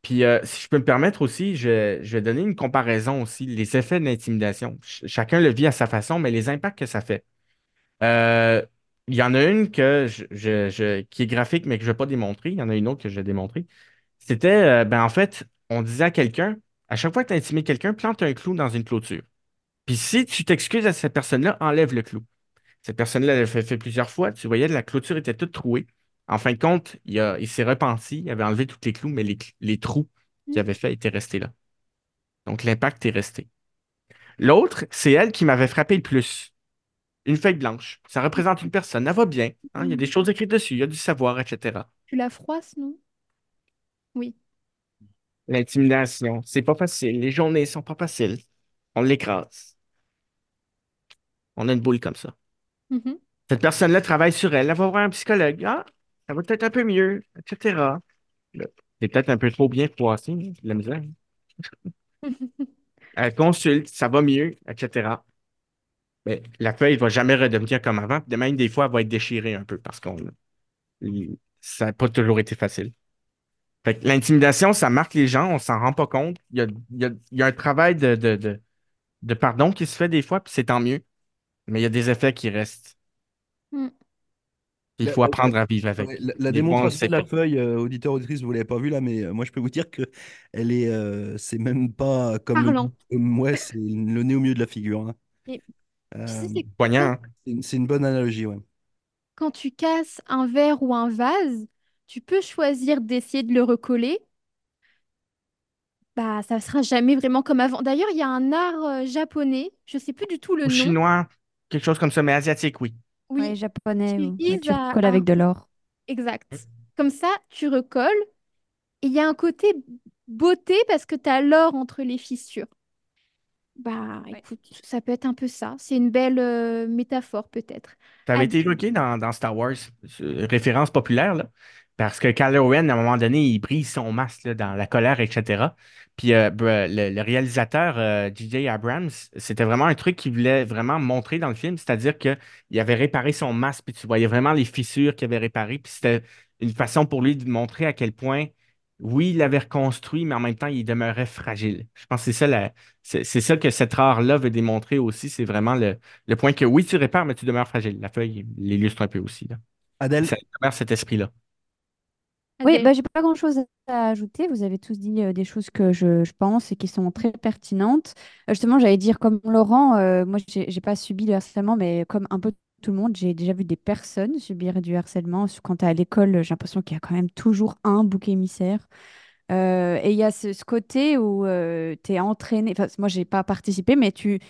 Puis, si je peux me permettre aussi, je, vais donner une comparaison aussi, les effets de l'intimidation. Ch- chacun le vit à sa façon, mais les impacts que ça fait. Euh, il y en a une que je, je- je- qui est graphique, mais que je ne vais pas démontrer. Il y en a une autre que je vais démontrer. C'était, euh, ben, en fait, on disait à quelqu'un, à chaque fois que tu intimides quelqu'un, plante un clou dans une clôture. Puis si tu t'excuses à cette personne-là, enlève le clou. Cette personne-là, elle l'a fait, fait plusieurs fois. Tu voyais, la clôture était toute trouée. En fin de compte, il, a- il s'est repenti, il avait enlevé tous les clous, mais les, les trous qu'il avait fait étaient restés là. Donc, l'impact est resté. L'autre, c'est elle qui m'avait frappé le plus. Une feuille blanche. Ça représente une personne. Elle va bien. hein, Il y a des choses écrites dessus, il y a du savoir, etc. Tu la froisses, non? Oui. L'intimidation, c'est pas facile. Les journées sont pas faciles. On l'écrase. On a une boule comme ça. Mhm. Cette personne-là travaille sur elle. Elle va voir un psychologue. Ah, ça va peut-être un peu mieux, etc. C'est peut-être un peu trop bien froissé, la misère. Elle consulte, ça va mieux, etc. Mais la feuille ne va jamais redevenir comme avant. De même, des fois, elle va être déchirée un peu parce qu'on ça n'a pas toujours été facile. L'intimidation, ça marque les gens, on s'en rend pas compte. Il y a, il y a- il y a un travail de, de, de, de pardon qui se fait des fois, puis c'est tant mieux. Mais il y a des effets qui restent. Mm. Il faut apprendre à vivre avec. La, la le démonstration de la pas. feuille, euh, auditeur, auditrice, vous ne l'avez pas vue là, mais euh, moi je peux vous dire que elle est, euh, c'est même pas comme le, Parlant. ouais, c'est le nez au milieu de la figure. hein. Euh, c'est Poignant, quand, hein? c'est une, bonne analogie, ouais. quand tu casses un verre ou un vase, tu peux choisir d'essayer de le recoller. Bah, ça sera jamais vraiment comme avant. D'ailleurs, il y a un art euh, japonais, je sais plus du tout le Ou nom. chinois, quelque chose comme ça, mais asiatique, oui. Oui, Ouais, japonais. tu ou- mais vises tu à, à- avec de l'or. Exact. Comme ça, tu recolles. Et il y a un côté beauté parce que tu as l'or entre les fissures. Bah, Ouais. écoute, ça peut être un peu ça. C'est une belle euh, métaphore, peut-être. Ça avait été évoqué dans, dans Star Wars, euh, référence populaire, là, parce que Kylo Ren, à un moment donné, il brise son masque là, dans la colère, etc. Puis euh, le, le réalisateur euh, J.J. Abrams, c'était vraiment un truc qu'il voulait vraiment montrer dans le film, c'est-à-dire qu'il avait réparé son masque, puis tu voyais vraiment les fissures qu'il avait réparées, puis c'était une façon pour lui de montrer à quel point, oui, il l'avait reconstruit, mais en même temps, il demeurait fragile. Je pense que c'est ça, la- c'est c'est ça que cette art-là veut démontrer aussi, c'est vraiment le, le point que oui, tu répares, mais tu demeures fragile. La feuille l'illustre un peu aussi. Là. Adèle, Ça demeure cet esprit-là. Oui, bah, j'ai pas grand-chose à ajouter. Vous avez tous dit euh, des choses que je, je pense et qui sont très pertinentes. Euh, justement, j'allais dire comme Laurent, euh, moi, j'ai j'ai pas subi le harcèlement, mais comme un peu tout le monde, j'ai déjà vu des personnes subir du harcèlement. Quand tu es à l'école, j'ai l'impression qu'il y a quand même toujours un bouc émissaire. Euh, et il y a ce, ce côté où tu es entraîné. Enfin, moi, j'ai pas participé, mais tu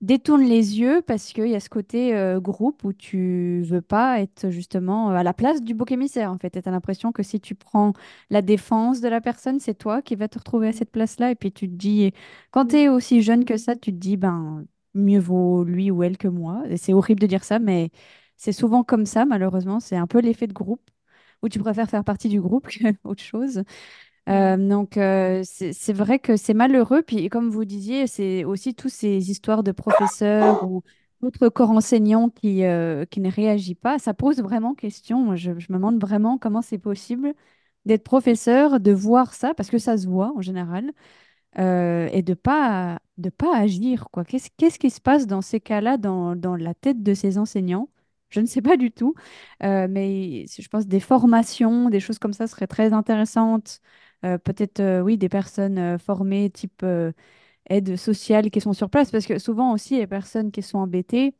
détournes les yeux parce qu'il y a ce côté euh, groupe où tu veux pas être justement euh, à la place du bouc émissaire, en fait. Tu as l'impression que si tu prends la défense de la personne, c'est toi qui vas te retrouver à cette place-là. Et puis tu te dis, quand tu es aussi jeune que ça, tu te dis, ben, mieux vaut lui ou elle que moi. Et c'est horrible de dire ça, mais c'est souvent comme ça, malheureusement. C'est un peu l'effet de groupe où tu préfères faire partie du groupe qu'autre chose. Euh, donc, euh, c'est c'est vrai que c'est malheureux. Puis, comme vous disiez, c'est aussi toutes ces histoires de professeurs ou d'autres corps enseignants qui, euh, qui ne réagissent pas. Ça pose vraiment question. Moi, je, je me demande vraiment comment c'est possible d'être professeur, de voir ça, parce que ça se voit en général, euh, et de pas, de pas agir, quoi. Qu'est-ce, qui se passe dans ces cas-là, dans, dans la tête de ces enseignants? Je ne sais pas du tout, Euh, mais je pense des formations, des choses comme ça seraient très intéressantes. Euh, peut-être, oui, des personnes formées type aide sociale qui sont sur place, parce que souvent aussi, les personnes qui sont embêtées,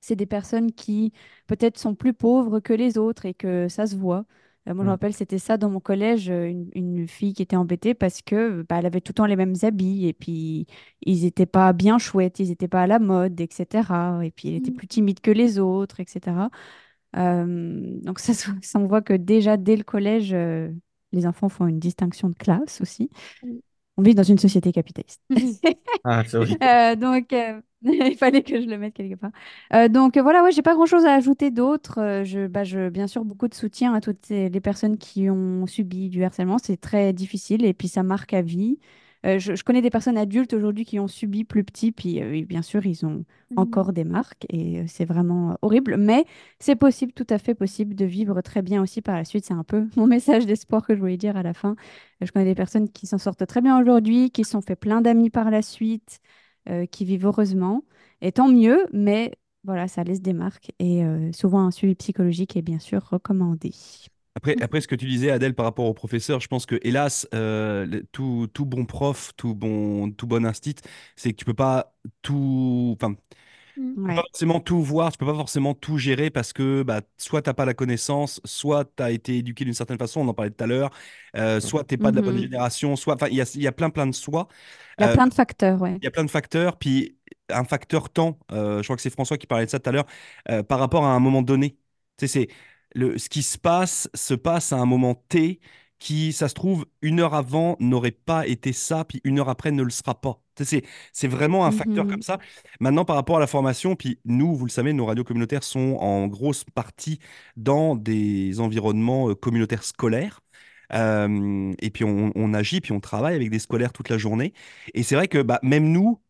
c'est des personnes qui peut-être sont plus pauvres que les autres et que ça se voit. Euh, moi, je me Mm. rappelle, c'était ça dans mon collège, euh, une, une fille qui était embêtée parce que bah, elle avait tout le temps les mêmes habits et puis ils n'étaient pas bien chouettes, ils n'étaient pas à la mode, etc. Et puis elle était Mhm. plus timide que les autres, etc. Euh, donc ça, on voit que déjà dès le collège, euh, les enfants font une distinction de classe aussi. Mhm. On vit dans une société capitaliste. Ah, donc, il fallait que je le mette quelque part. Euh, donc, euh, voilà, ouais, j'ai pas grand-chose à ajouter d'autre. Euh, je, bah, je, bien sûr, beaucoup de soutien à toutes ces- les personnes qui ont subi du harcèlement. C'est très difficile et puis ça marque à vie. Euh, je, je connais des personnes adultes aujourd'hui qui ont subi plus petit, puis euh, oui, bien sûr, ils ont encore des marques et euh, c'est vraiment euh, horrible. Mais c'est possible, tout à fait possible de vivre très bien aussi par la suite. C'est un peu mon message d'espoir que je voulais dire à la fin. Euh, Je connais des personnes qui s'en sortent très bien aujourd'hui, qui se sont fait plein d'amis par la suite qui vivent heureusement. Et tant mieux, mais voilà, ça laisse des marques. Et euh, souvent, un suivi psychologique est bien sûr recommandé. Après, après, ce que tu disais, Adèle, par rapport au professeur, je pense que, hélas, euh, tout, tout bon prof, tout bon, tout bon instit, c'est que tu peux pas tout. Tu peux Ouais. pas forcément tout voir, tu peux pas forcément tout gérer parce que bah, soit tu n'as pas la connaissance, soit tu as été éduqué d'une certaine façon, on en parlait tout à l'heure, euh, soit tu n'es pas de la bonne Mhm. génération, soit. Enfin, il y a, il y a plein, plein de soi. Il y a Euh, plein de facteurs, ouais. il y a plein de facteurs, puis un facteur temps, euh, je crois que c'est François qui parlait de ça tout à l'heure, euh, par rapport à un moment donné. Tu sais, c'est le, ce qui se passe se passe à un moment T qui, ça se trouve, une heure avant n'aurait pas été ça, puis une heure après ne le sera pas. C'est, vraiment un facteur Mhm. comme ça. Maintenant, par rapport à la formation, puis nous, vous le savez, nos radios communautaires sont en grosse partie dans des environnements euh, communautaires scolaires. Euh, et puis on, on agit, puis on travaille avec des scolaires toute la journée. Et c'est vrai que bah, même nous,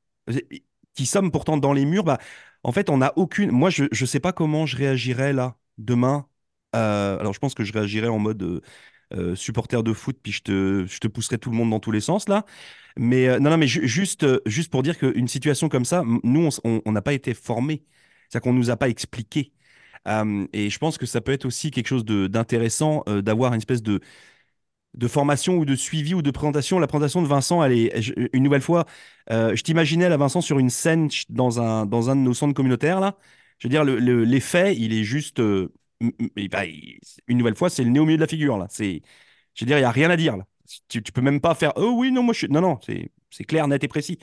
qui sommes pourtant dans les murs, bah, en fait, on n'a aucune. Moi, je ne sais pas comment je réagirais là, demain. Euh, alors, je pense que je réagirais en mode euh, euh, supporter de foot, puis je te, je te pousserais tout le monde dans tous les sens là. Mais euh, non, non, mais ju- juste, euh, juste pour dire qu'une situation comme ça, nous, on n'a pas été formés. C'est-à-dire qu'on ne nous a pas expliqué. Et je pense que ça peut être aussi quelque chose d'intéressant euh, d'avoir une espèce de de formation ou de suivi ou de présentation. La présentation de Vincent, elle est, une nouvelle fois, je t'imaginais là, Vincent, sur une scène dans un, dans un de nos centres communautaires, là. Je veux dire, le, le- l'effet, il est juste, bah, une nouvelle fois, c'est le nez au milieu de la figure, là. C'est, je veux dire, il n'y a rien à dire, là. Tu, tu peux même pas faire, oh oui, non, moi je suis. Non, non, c'est, clair, net et précis.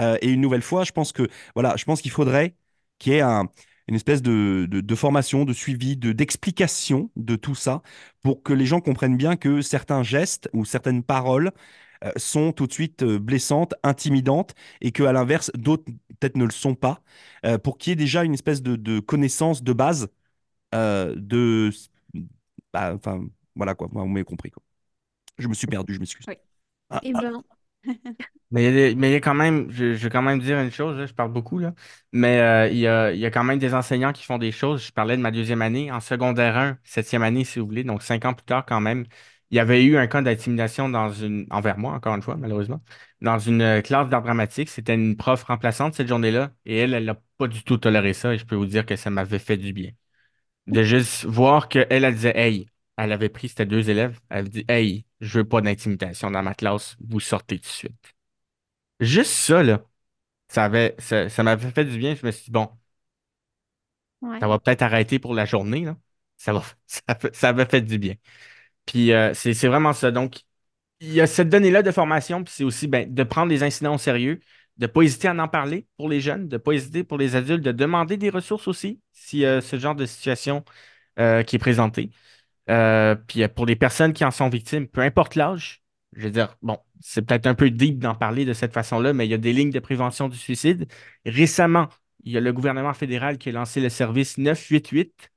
Euh, et une nouvelle fois, je pense que, voilà, je pense qu'il faudrait qu'il y ait un, une espèce de, de, formation, de suivi, de, d'explication de tout ça pour que les gens comprennent bien que certains gestes ou certaines paroles euh, sont tout de suite euh, blessantes, intimidantes, et que à l'inverse, d'autres peut-être ne le sont pas, pour qu'il y ait déjà une espèce de, de connaissance de base euh, de... bah, Enfin, voilà quoi, vous m'avez compris. Quoi. Je me suis perdu, je m'excuse. Oui. Ah, ah, ben, Mais il y a des- mais il y a quand même, je, je vais quand même dire une chose, là, je parle beaucoup, là, mais euh, il y a, il y a quand même des enseignants qui font des choses. Je parlais de ma deuxième année, en secondaire 1, septième année, si vous voulez, donc cinq ans plus tard quand même, il y avait eu un cas d'intimidation dans une, envers moi, encore une fois, malheureusement, dans une classe d'art dramatique. C'était une prof remplaçante cette journée-là, et elle, elle n'a pas du tout toléré ça, et je peux vous dire que ça m'avait fait du bien. De juste voir qu'elle, elle disait, hey, elle avait pris, c'était deux élèves, elle dit, hey, je veux pas d'intimidation dans ma classe, vous sortez tout de suite. Juste ça, là, ça avait, ça, ça m'avait fait du bien. Je me suis dit, bon, ouais. ça va peut-être arrêter pour la journée, là. Ça va, ça, avait fait du bien. Puis euh, c'est c'est vraiment ça. Donc, il y a cette donnée-là de formation, puis c'est aussi ben, de prendre les incidents au sérieux, de ne pas hésiter à en parler pour les jeunes, de ne pas hésiter pour les adultes, de demander des ressources aussi, si euh, ce genre de situation euh, qui est présentée. Euh, puis pour les personnes qui en sont victimes, peu importe l'âge, je veux dire, bon, c'est peut-être un peu deep d'en parler de cette façon-là, mais il y a des lignes de prévention du suicide. Récemment, il y a le gouvernement fédéral qui a lancé le service 988.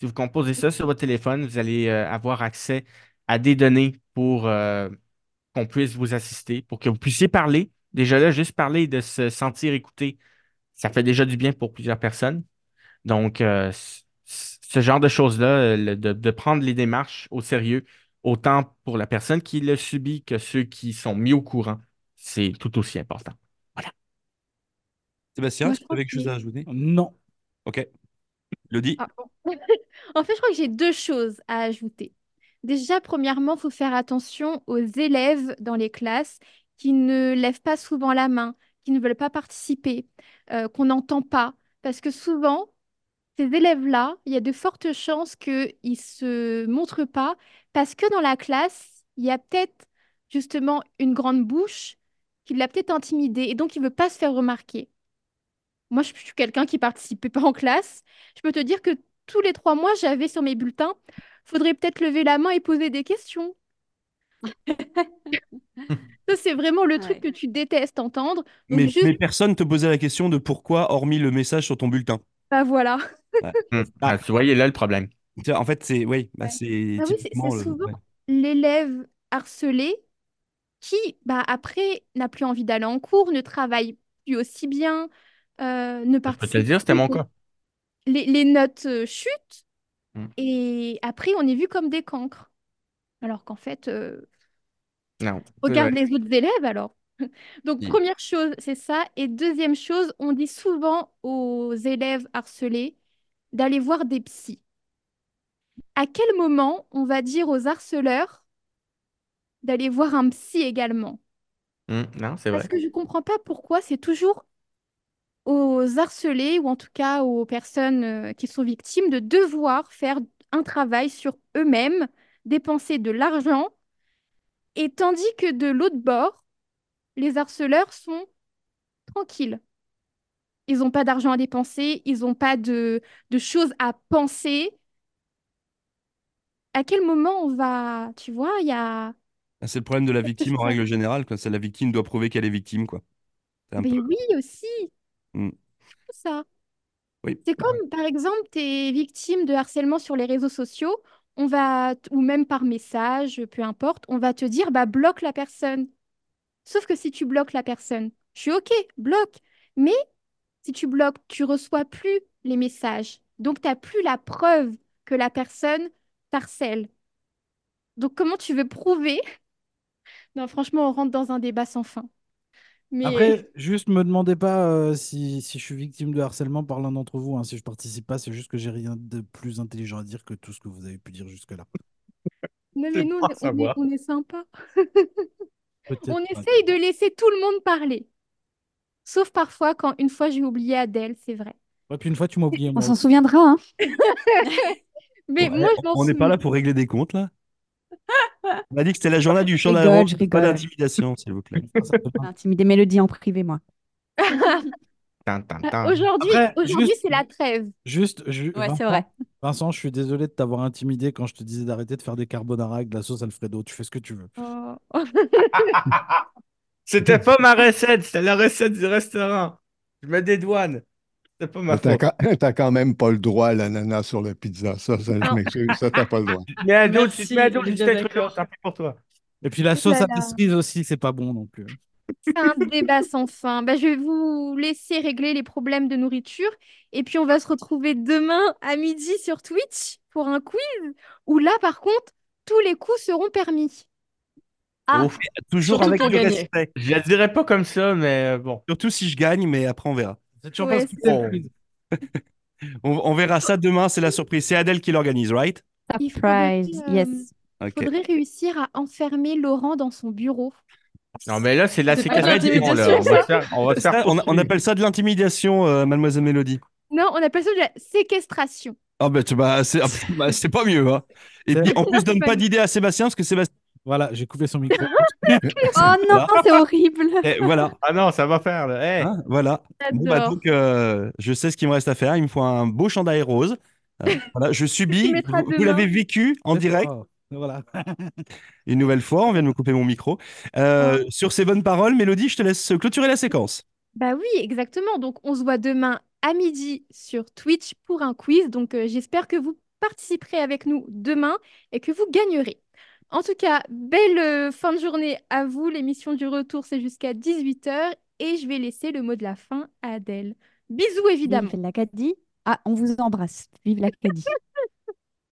Si vous composez ça sur votre téléphone, vous allez avoir accès à des données pour qu'on puisse vous assister, pour que vous puissiez parler. Déjà là, juste parler de se sentir écouté, ça fait déjà du bien pour plusieurs personnes. Donc, euh, ce genre de choses-là, euh, de, de prendre les démarches au sérieux, autant pour la personne qui le subit que ceux qui sont mis au courant, c'est tout aussi important. Voilà. Sébastien, tu avais quelque chose que- à ajouter? Non. Ok. Le dit. Ah, bon. En fait, je crois que j'ai deux choses à ajouter. Déjà, premièrement, il faut faire attention aux élèves dans les classes qui ne lèvent pas souvent la main, qui ne veulent pas participer, euh, qu'on n'entend pas. Parce que souvent, ces élèves-là, il y a de fortes chances qu'ils ne se montrent pas parce que dans la classe, il y a peut-être justement une grande bouche qui l'a peut-être intimidé et donc il ne veut pas se faire remarquer. Moi, je suis quelqu'un qui participait pas en classe. Je peux te dire que tous les trois mois, j'avais sur mes bulletins, faudrait peut-être lever la main et poser des questions. Ça, c'est vraiment le truc Ouais. que tu détestes entendre. Donc, Mais, juste, mais personne te posait la question de pourquoi, hormis le message sur ton bulletin. bah voilà. Ouais. Hum. Ah. Il est là le problème. En fait, c'est oui, bah, Ouais. c'est Ah oui, c'est souvent ouais. l'élève harcelé qui, bah, après, n'a plus envie d'aller en cours, ne travaille plus aussi bien, euh, ne participe dire, c'était mon cas. Les, les notes euh, chutent Mm. et après, on est vu comme des cancres. Alors qu'en fait, euh, Non. regarde les autres élèves alors. Donc, première chose, c'est ça. Et deuxième chose, on dit souvent aux élèves harcelés d'aller voir des psys. À quel moment on va dire aux harceleurs d'aller voir un psy également? Hum, Non, c'est Parce vrai. que je ne comprends pas pourquoi c'est toujours aux harcelés ou en tout cas aux personnes euh, qui sont victimes de devoir faire un travail sur eux-mêmes, dépenser de l'argent, et tandis que de l'autre bord, les harceleurs sont tranquilles. Ils n'ont pas d'argent à dépenser, ils n'ont pas de, de choses à penser. À quel moment on va, tu vois, il y a... Ah, C'est le problème de la victime en règle générale. quoi. C'est la victime doit prouver qu'elle est victime, quoi. Un Mais peu. oui aussi, Mm. ça. Oui. C'est comme, par exemple, tu es victime de harcèlement sur les réseaux sociaux, on va, ou même par message, peu importe, on va te dire, bah, bloque la personne. Sauf que si tu bloques la personne, je suis OK, bloque. Mais si tu bloques, tu reçois plus les messages. Donc, tu n'as plus la preuve que la personne t'harcèle. Donc, comment tu veux prouver? Non, franchement, on rentre dans un débat sans fin. Mais Après, juste me demandez pas euh, si, si je suis victime de harcèlement par l'un d'entre vous. hein. Si je participe pas, c'est juste que j'ai rien de plus intelligent à dire que tout ce que vous avez pu dire jusque-là. non, mais nous, on est, on est sympa. On essaye de laisser tout le monde parler. Sauf parfois quand une fois j'ai oublié Adèle, c'est vrai. Ouais, puis une fois, tu m'as oublié, On s'en souviendra, hein. Mais ouais, moi, je m'en on n'est pas là pour régler des comptes, là. On a dit que c'était la journée du d'amour, je pas d'intimidation, s'il vous plaît. Intimider Mélodie en privé, moi. Aujourd'hui, c'est la trêve. Juste, ju- Ouais, Vincent, vrai. Vincent, je suis désolé de t'avoir intimidé quand je te disais d'arrêter de faire des carbonara avec de la sauce Alfredo. Tu fais ce que tu veux. Oh. C'était pas ma recette, c'était la recette du restaurant. Je me dédouane. C'était pas ma T'as faute. quand, t'as quand même pas le droit à l'ananas sur la pizza. Ça, ça je m'excuse. Ça, t'as pas le droit. Mais à d'autres, à d'autres, pour toi. Et puis la sauce à là. cerise aussi, c'est pas bon non plus. C'est un débat sans fin. Bah, je vais vous laisser régler les problèmes de nourriture. Et puis, on va se retrouver demain à midi sur Twitch pour un quiz où là, par contre, tous les coups seront permis. Ah, Ouf. Toujours avec le respect. Je la dirais pas comme ça, mais euh, bon. Surtout si je gagne, mais après on verra. C'est toujours Ouais, pas. On, on verra ça demain, c'est la surprise. C'est Adèle qui l'organise, right? il Surprise, euh, yes. Ok. faudrait réussir à enfermer Laurent dans son bureau. Non, mais là, c'est de la séquestration, On va se faire, on Ça, on, on appelle ça de l'intimidation, euh, mademoiselle Mélodie. Non, on appelle ça de la séquestration. Ah bah, tu- bah, c'est bah, c'est pas mieux. Hein. Et puis, en plus, donne pas d'idée à Sébastien, parce que Sébastien. Voilà, j'ai coupé son micro. Oh non, c'est horrible. Eh, voilà. Ah non, ça va faire, là. Hey. Hein, voilà. Bon, bah, J'adore. donc, euh, je sais ce qu'il me reste à faire. Il me faut un beau chandail rose. Euh, voilà, je subis. Vous, l'avez vécu en direct Oh, Voilà. une nouvelle fois. On vient de me couper mon micro. Euh, Sur ces bonnes paroles, Mélodie, je te laisse clôturer la séquence. Bah oui, exactement. Donc, on se voit demain à midi sur Twitch pour un quiz. Donc, euh, j'espère que vous participerez avec nous demain et que vous gagnerez. En tout cas, belle euh, fin de journée à vous. L'émission du retour, c'est jusqu'à 18h. Et je vais laisser le mot de la fin à Adèle. Bisous, évidemment. Vive l'Acadie. Ah, on vous embrasse. Vive l'Acadie.